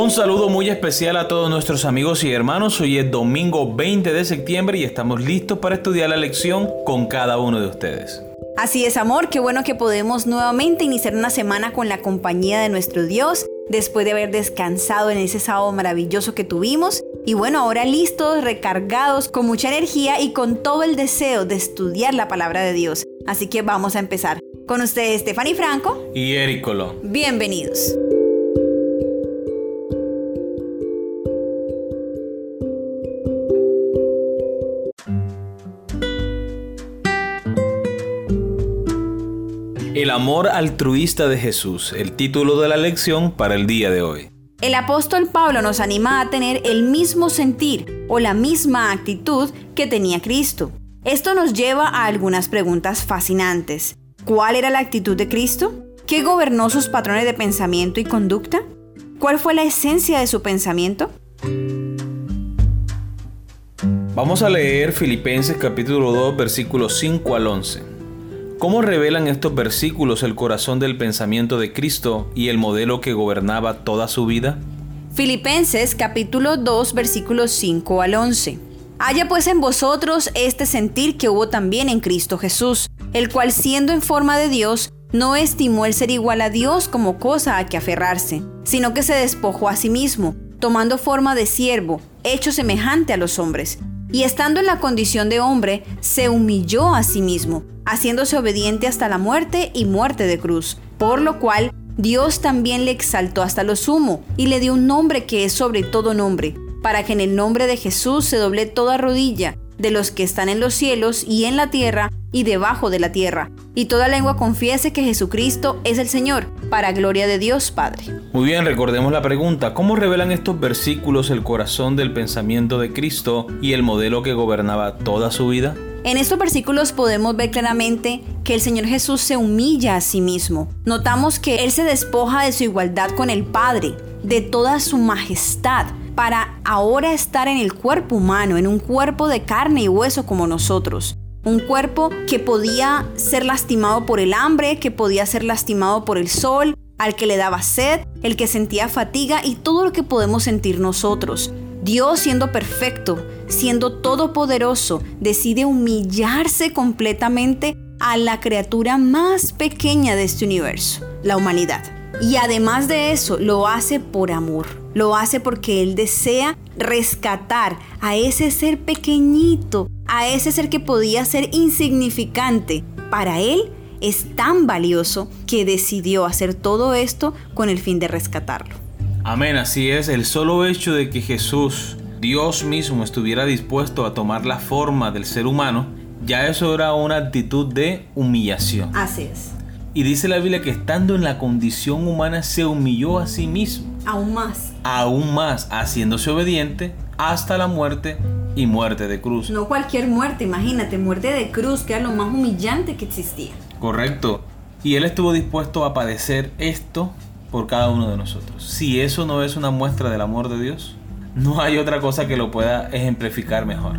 Un saludo muy especial a todos nuestros amigos y hermanos. Hoy es domingo 20 de septiembre y estamos listos para estudiar la lección con cada uno de ustedes. Así es, amor, qué bueno que podemos nuevamente iniciar una semana con la compañía de nuestro Dios, después de haber descansado en ese sábado maravilloso que tuvimos. Y bueno, ahora listos, recargados, con mucha energía y con todo el deseo de estudiar la palabra de Dios. Así que vamos a empezar. Con ustedes, Stephanie Franco y Eric Colón. Bienvenidos. El amor altruista de Jesús, el título de la lección para el día de hoy. El apóstol Pablo nos anima a tener el mismo sentir o la misma actitud que tenía Cristo. Esto nos lleva a algunas preguntas fascinantes. ¿Cuál era la actitud de Cristo? ¿Qué gobernó sus patrones de pensamiento y conducta? ¿Cuál fue la esencia de su pensamiento? Vamos a leer Filipenses capítulo 2 versículos 5 al 11. ¿Cómo revelan estos versículos el corazón del pensamiento de Cristo y el modelo que gobernaba toda su vida? Filipenses capítulo 2 versículos 5 al 11. Haya pues en vosotros este sentir que hubo también en Cristo Jesús el cual siendo en forma de Dios, no estimó el ser igual a Dios como cosa a que aferrarse, sino que se despojó a sí mismo, tomando forma de siervo, hecho semejante a los hombres. Y estando en la condición de hombre, se humilló a sí mismo, haciéndose obediente hasta la muerte y muerte de cruz, por lo cual Dios también le exaltó hasta lo sumo y le dio un nombre que es sobre todo nombre, para que en el nombre de Jesús se doble toda rodilla de los que están en los cielos y en la tierra y debajo de la tierra, y toda lengua confiese que Jesucristo es el Señor, para gloria de Dios Padre. Muy bien, recordemos la pregunta, ¿cómo revelan estos versículos el corazón del pensamiento de Cristo y el modelo que gobernaba toda su vida? En estos versículos podemos ver claramente que el Señor Jesús se humilla a sí mismo. Notamos que Él se despoja de su igualdad con el Padre, de toda su majestad, para ahora estar en el cuerpo humano, en un cuerpo de carne y hueso como nosotros. Un cuerpo que podía ser lastimado por el hambre, que podía ser lastimado por el sol, al que le daba sed, el que sentía fatiga y todo lo que podemos sentir nosotros. Dios siendo perfecto, siendo todopoderoso, decide humillarse completamente a la criatura más pequeña de este universo, la humanidad. Y además de eso, lo hace por amor. Lo hace porque Él desea rescatar a ese ser pequeñito, a ese ser que podía ser insignificante. Para Él es tan valioso que decidió hacer todo esto con el fin de rescatarlo. Amén, así es. El solo hecho de que Jesús, Dios mismo, estuviera dispuesto a tomar la forma del ser humano, ya eso era una actitud de humillación. Así es. Y dice la Biblia que estando en la condición humana se humilló a sí mismo. Aún más. Aún más, haciéndose obediente hasta la muerte y muerte de cruz. No cualquier muerte, imagínate, muerte de cruz, que era lo más humillante que existía. Correcto. Y Él estuvo dispuesto a padecer esto por cada uno de nosotros. Si eso no es una muestra del amor de Dios, no hay otra cosa que lo pueda ejemplificar mejor.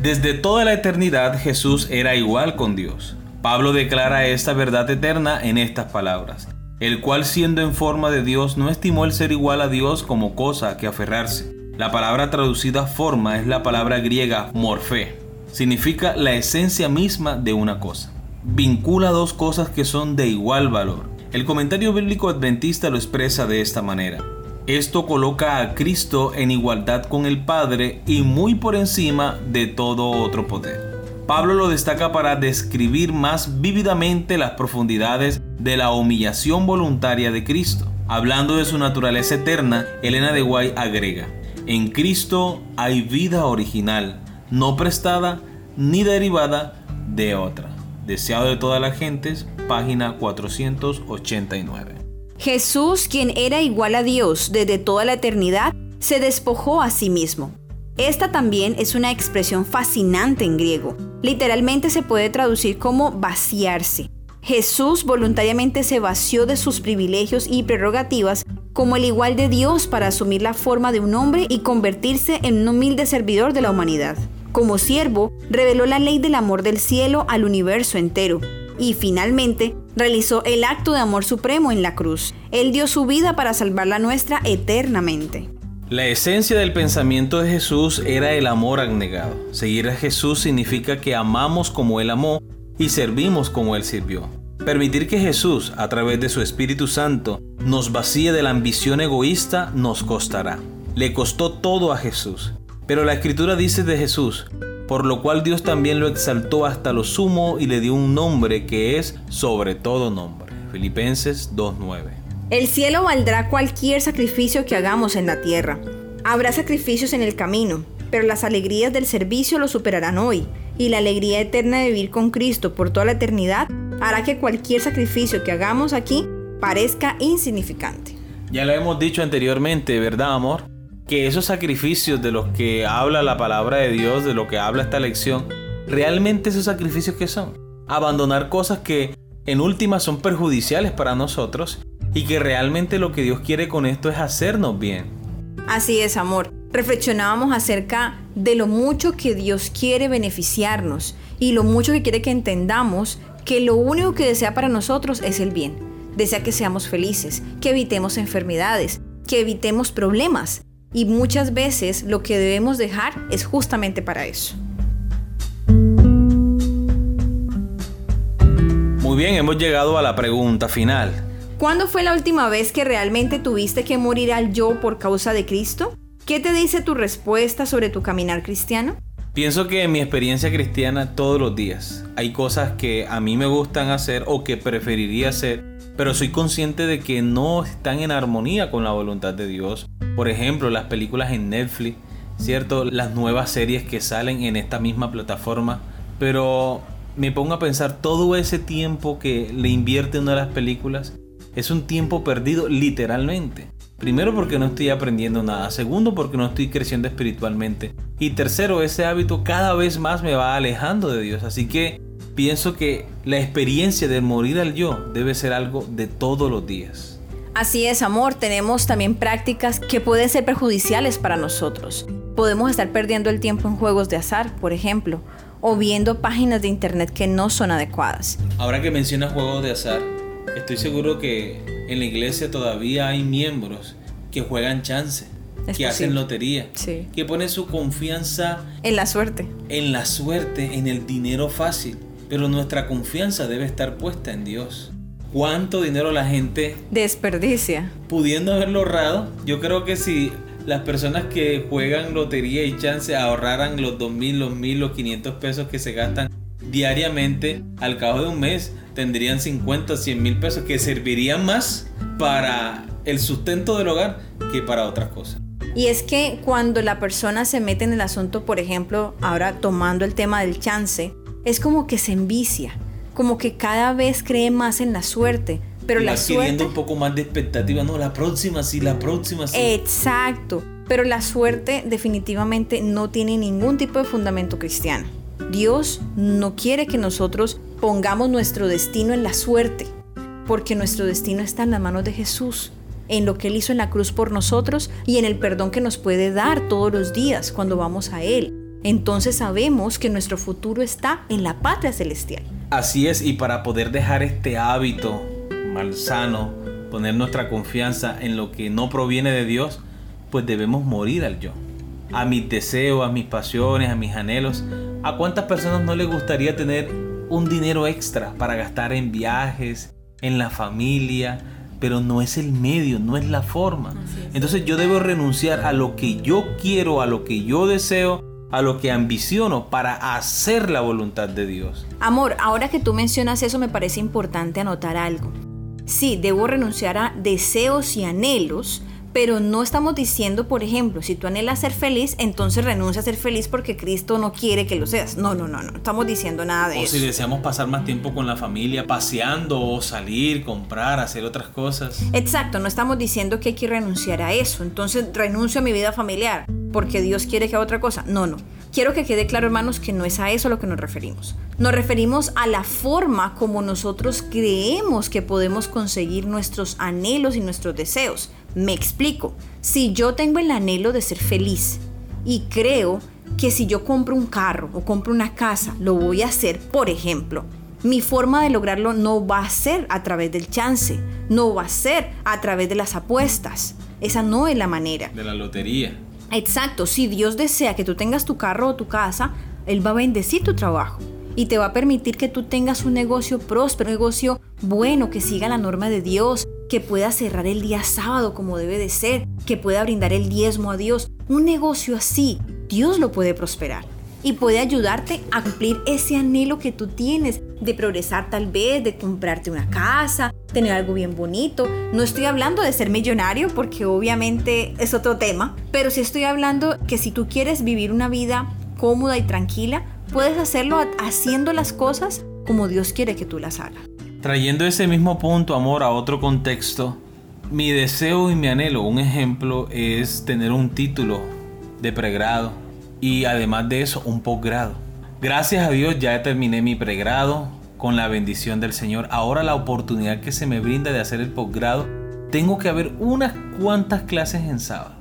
Desde toda la eternidad Jesús era igual con Dios. Pablo declara esta verdad eterna en estas palabras, el cual siendo en forma de Dios no estimó el ser igual a Dios como cosa que aferrarse. La palabra traducida forma es la palabra griega morfé. Significa la esencia misma de una cosa. Vincula dos cosas que son de igual valor. El comentario bíblico adventista lo expresa de esta manera. Esto coloca a Cristo en igualdad con el Padre y muy por encima de todo otro poder. Pablo lo destaca para describir más vívidamente las profundidades de la humillación voluntaria de Cristo. Hablando de su naturaleza eterna, Elena de Guay agrega, en Cristo hay vida original, no prestada ni derivada de otra. Deseado de todas las gentes, página 489. Jesús, quien era igual a Dios desde toda la eternidad, se despojó a sí mismo. Esta también es una expresión fascinante en griego. Literalmente se puede traducir como vaciarse. Jesús voluntariamente se vació de sus privilegios y prerrogativas como el igual de Dios para asumir la forma de un hombre y convertirse en un humilde servidor de la humanidad. Como siervo, reveló la ley del amor del cielo al universo entero, y finalmente realizó el acto de amor supremo en la cruz. Él dio su vida para salvar la nuestra eternamente. La esencia del pensamiento de Jesús era el amor abnegado. Seguir a Jesús significa que amamos como Él amó y servimos como Él sirvió. Permitir que Jesús, a través de su Espíritu Santo, nos vacíe de la ambición egoísta nos costará. Le costó todo a Jesús. Pero la Escritura dice de Jesús, por lo cual Dios también lo exaltó hasta lo sumo y le dio un nombre que es sobre todo nombre. Filipenses 2.9. El cielo valdrá cualquier sacrificio que hagamos en la tierra. Habrá sacrificios en el camino, pero las alegrías del servicio lo superarán hoy, y la alegría eterna de vivir con Cristo por toda la eternidad hará que cualquier sacrificio que hagamos aquí parezca insignificante. Ya lo hemos dicho anteriormente, ¿verdad, amor? Que esos sacrificios de los que habla la palabra de Dios, de lo que habla esta lección, realmente esos sacrificios que son. Abandonar cosas que en última son perjudiciales para nosotros y que realmente lo que Dios quiere con esto es hacernos bien. Así es, amor. Reflexionábamos acerca de lo mucho que Dios quiere beneficiarnos y lo mucho que quiere que entendamos que lo único que desea para nosotros es el bien. Desea que seamos felices, que evitemos enfermedades, que evitemos problemas. Y muchas veces lo que debemos dejar es justamente para eso. Muy bien, hemos llegado a la pregunta final. ¿Cuándo fue la última vez que realmente tuviste que morir al yo por causa de Cristo? ¿Qué te dice tu respuesta sobre tu caminar cristiano? Pienso que en mi experiencia cristiana todos los días hay cosas que a mí me gustan hacer o que preferiría hacer, pero soy consciente de que no están en armonía con la voluntad de Dios. Por ejemplo, las películas en Netflix, ¿cierto? Las nuevas series que salen en esta misma plataforma, pero me pongo a pensar todo ese tiempo que le invierte una de las películas es un tiempo perdido literalmente. Primero porque no estoy aprendiendo nada, segundo porque no estoy creciendo espiritualmente y tercero ese hábito cada vez más me va alejando de Dios. Así que pienso que la experiencia de morir al yo debe ser algo de todos los días. Así es, amor, tenemos también prácticas que pueden ser perjudiciales para nosotros. Podemos estar perdiendo el tiempo en juegos de azar, por ejemplo, o viendo páginas de internet que no son adecuadas. Ahora que mencionas juegos de azar, Estoy seguro que en la iglesia todavía hay miembros que juegan chance, que hacen lotería, que ponen su confianza en la suerte. En la suerte, en el dinero fácil. Pero nuestra confianza debe estar puesta en Dios. ¿Cuánto dinero la gente desperdicia? Pudiendo haberlo ahorrado, yo creo que si las personas que juegan lotería y chance ahorraran los 2.000, los 1.000, los 500 pesos que se gastan diariamente, al cabo de un mes tendrían 50, 100 mil pesos que servirían más para el sustento del hogar que para otras cosas. Y es que cuando la persona se mete en el asunto, por ejemplo, ahora tomando el tema del chance, es como que se envicia, como que cada vez cree más en la suerte. Pero la suerte. un poco más de expectativa, no, la próxima sí, la próxima sí. Exacto. Pero la suerte definitivamente no tiene ningún tipo de fundamento cristiano. Dios no quiere que nosotros pongamos nuestro destino en la suerte, porque nuestro destino está en las manos de Jesús, en lo que Él hizo en la cruz por nosotros y en el perdón que nos puede dar todos los días cuando vamos a Él. Entonces sabemos que nuestro futuro está en la patria celestial. Así es, y para poder dejar este hábito malsano, poner nuestra confianza en lo que no proviene de Dios, pues debemos morir al yo, a mis deseos, a mis pasiones, a mis anhelos. ¿A cuántas personas no les gustaría tener un dinero extra para gastar en viajes, en la familia, pero no es el medio, no es la forma. Entonces yo debo renunciar a lo que yo quiero, a lo que yo deseo, a lo que ambiciono para hacer la voluntad de Dios. Amor, ahora que tú mencionas eso me parece importante anotar algo. Sí, debo renunciar a deseos y anhelos, pero no estamos diciendo, por ejemplo, si tú anhelas ser feliz, entonces renuncia a ser feliz porque Cristo no quiere que lo seas. No, no, no, no, estamos diciendo nada de eso. O si deseamos pasar más tiempo con la familia, paseando o salir, comprar, hacer otras cosas. Exacto, no estamos diciendo que hay que renunciar a eso. Entonces renuncio a mi vida familiar porque Dios quiere que haga otra cosa. No, no. Quiero que quede claro, hermanos, que no es a eso a lo que nos referimos. Nos referimos a la forma como nosotros creemos que podemos conseguir nuestros anhelos y nuestros deseos. Me explico. Si yo tengo el anhelo de ser feliz y creo que si yo compro un carro o compro una casa, lo voy a hacer, por ejemplo, Mi forma de lograrlo no va a ser a través del chance, no va a ser a través de las apuestas. Esa no es la manera. De la lotería. Exacto, si Dios desea que tú tengas tu carro o tu casa, Él va a bendecir tu trabajo y te va a permitir que tú tengas un negocio próspero, un negocio bueno, que siga la norma de Dios, que pueda cerrar el día sábado como debe de ser, que pueda brindar el diezmo a Dios. Un negocio así, Dios lo puede prosperar y puede ayudarte a cumplir ese anhelo que tú tienes de progresar tal vez, de comprarte una casa, tener algo bien bonito. No estoy hablando de ser millonario porque obviamente es otro tema, pero sí estoy hablando que si tú quieres vivir una vida cómoda y tranquila, puedes hacerlo haciendo las cosas como Dios quiere que tú las hagas. Trayendo ese mismo punto, amor, a otro contexto, mi deseo y mi anhelo, un ejemplo, es tener un título de pregrado y además de eso, un posgrado. Gracias a Dios ya terminé mi pregrado con la bendición del Señor. Ahora la oportunidad que se me brinda de hacer el posgrado, tengo que haber unas cuantas clases en sábado.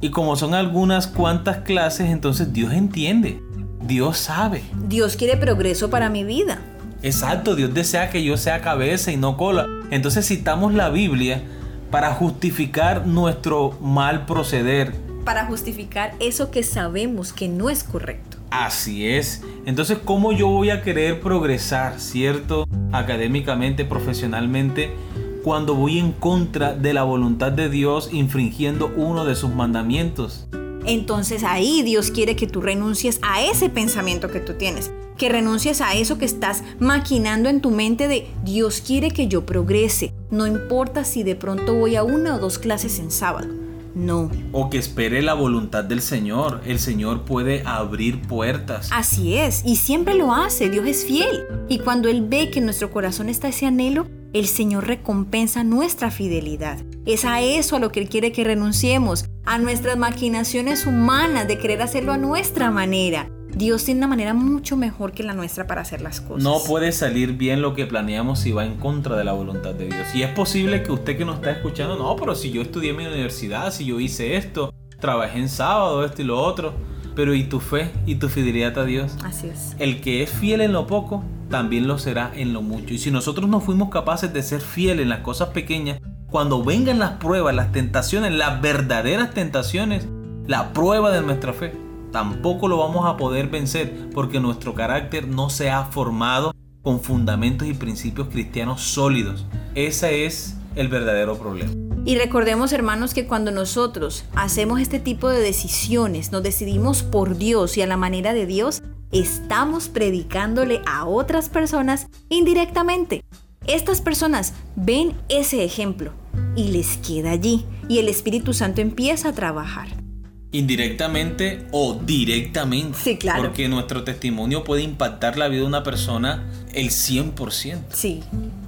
Y como son algunas cuantas clases, entonces Dios entiende. Dios sabe. Dios quiere progreso para mi vida. Exacto, Dios desea que yo sea cabeza y no cola. Entonces citamos la Biblia para justificar nuestro mal proceder. Para justificar eso que sabemos que no es correcto. Así es. Entonces, ¿cómo yo voy a querer progresar, cierto? Académicamente, profesionalmente, cuando voy en contra de la voluntad de Dios infringiendo uno de sus mandamientos entonces ahí Dios quiere que tú renuncies a ese pensamiento que tú tienes, que renuncies a eso que estás maquinando en tu mente de Dios quiere que yo progrese, no importa si de pronto voy a una o dos clases en sábado. No. O que espere la voluntad del Señor. El Señor puede abrir puertas. Así es, y siempre lo hace. Dios es fiel. Y cuando Él ve que en nuestro corazón está ese anhelo, el Señor recompensa nuestra fidelidad. Es a eso a lo que Él quiere que renunciemos, a nuestras maquinaciones humanas de querer hacerlo a nuestra manera. Dios tiene una manera mucho mejor que la nuestra para hacer las cosas. No puede salir bien lo que planeamos si va en contra de la voluntad de Dios. Y es posible que usted que nos está escuchando, no, pero si yo estudié en mi universidad, si yo hice esto, trabajé en sábado, esto y lo otro. Pero ¿y tu fe y tu fidelidad a Dios? Así es. El que es fiel en lo poco, también lo será en lo mucho. Y si nosotros no fuimos capaces de ser fieles en las cosas pequeñas, cuando vengan las pruebas, las tentaciones, las verdaderas tentaciones, la prueba de nuestra fe, tampoco lo vamos a poder vencer porque nuestro carácter no se ha formado con fundamentos y principios cristianos sólidos. Ese es el verdadero problema. Y recordemos, hermanos, que cuando nosotros hacemos este tipo de decisiones, nos decidimos por Dios y a la manera de Dios, estamos predicándole a otras personas indirectamente. Estas personas ven ese ejemplo y les queda allí y el Espíritu Santo empieza a trabajar. Indirectamente o directamente. Sí, claro. Porque nuestro testimonio puede impactar la vida de una persona el 100%. Sí.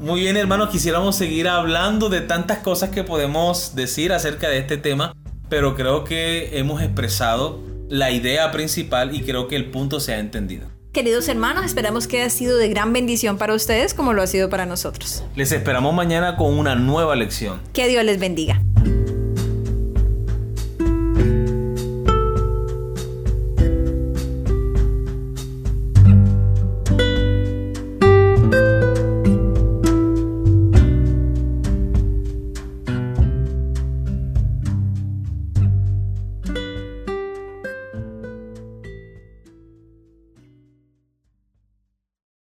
Muy bien, hermanos, quisiéramos seguir hablando de tantas cosas que podemos decir acerca de este tema, pero creo que hemos expresado la idea principal y creo que el punto se ha entendido. Queridos hermanos, esperamos que haya sido de gran bendición para ustedes como lo ha sido para nosotros. Les esperamos mañana con una nueva lección. Que Dios les bendiga.